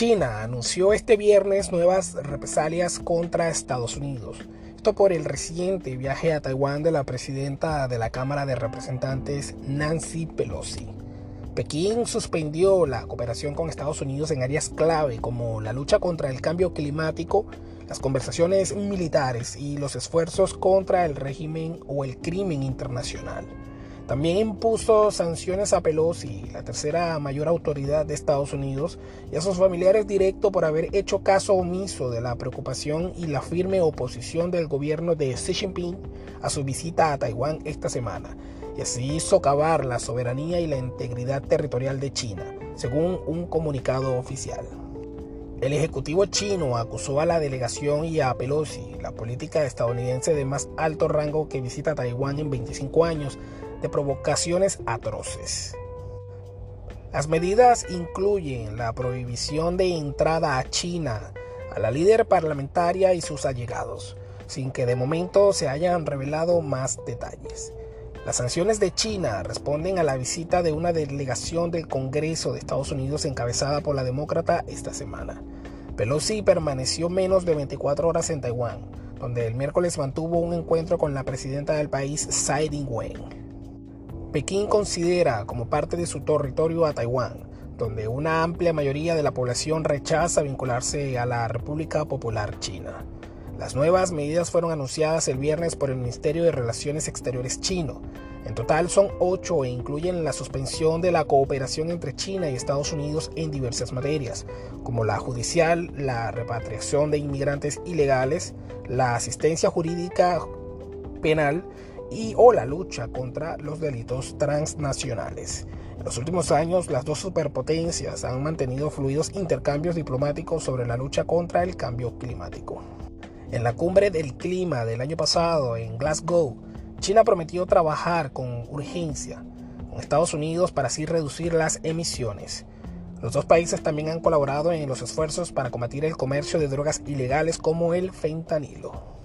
China anunció este viernes nuevas represalias contra Estados Unidos. Esto por el reciente viaje a Taiwán de la presidenta de la Cámara de Representantes, Nancy Pelosi. Pekín suspendió la cooperación con Estados Unidos en áreas clave como la lucha contra el cambio climático, las conversaciones militares y los esfuerzos contra el régimen o el crimen internacional. También impuso sanciones a Pelosi, la tercera mayor autoridad de Estados Unidos, y a sus familiares directos por haber hecho caso omiso de la preocupación y la firme oposición del gobierno de Xi Jinping a su visita a Taiwán esta semana, y así socavar la soberanía y la integridad territorial de China, según un comunicado oficial. El ejecutivo chino acusó a la delegación y a Pelosi, la política estadounidense de más alto rango que visita Taiwán en 25 años, de provocaciones atroces. Las medidas incluyen la prohibición de entrada a China a la líder parlamentaria y sus allegados, sin que de momento se hayan revelado más detalles. Las sanciones de China responden a la visita de una delegación del Congreso de Estados Unidos encabezada por la demócrata esta semana. Pelosi permaneció menos de 24 horas en Taiwán, donde el miércoles mantuvo un encuentro con la presidenta del país, Tsai Ing-wen. Pekín considera como parte de su territorio a Taiwán, donde una amplia mayoría de la población rechaza vincularse a la República Popular China. Las nuevas medidas fueron anunciadas el viernes por el Ministerio de Relaciones Exteriores chino. En total son ocho e incluyen la suspensión de la cooperación entre China y Estados Unidos en diversas materias, como la judicial, la repatriación de inmigrantes ilegales, la asistencia jurídica penal y o la lucha contra los delitos transnacionales. En los últimos años, las dos superpotencias han mantenido fluidos intercambios diplomáticos sobre la lucha contra el cambio climático. En la cumbre del clima del año pasado en Glasgow, China prometió trabajar con urgencia con Estados Unidos para así reducir las emisiones. Los dos países también han colaborado en los esfuerzos para combatir el comercio de drogas ilegales como el fentanilo.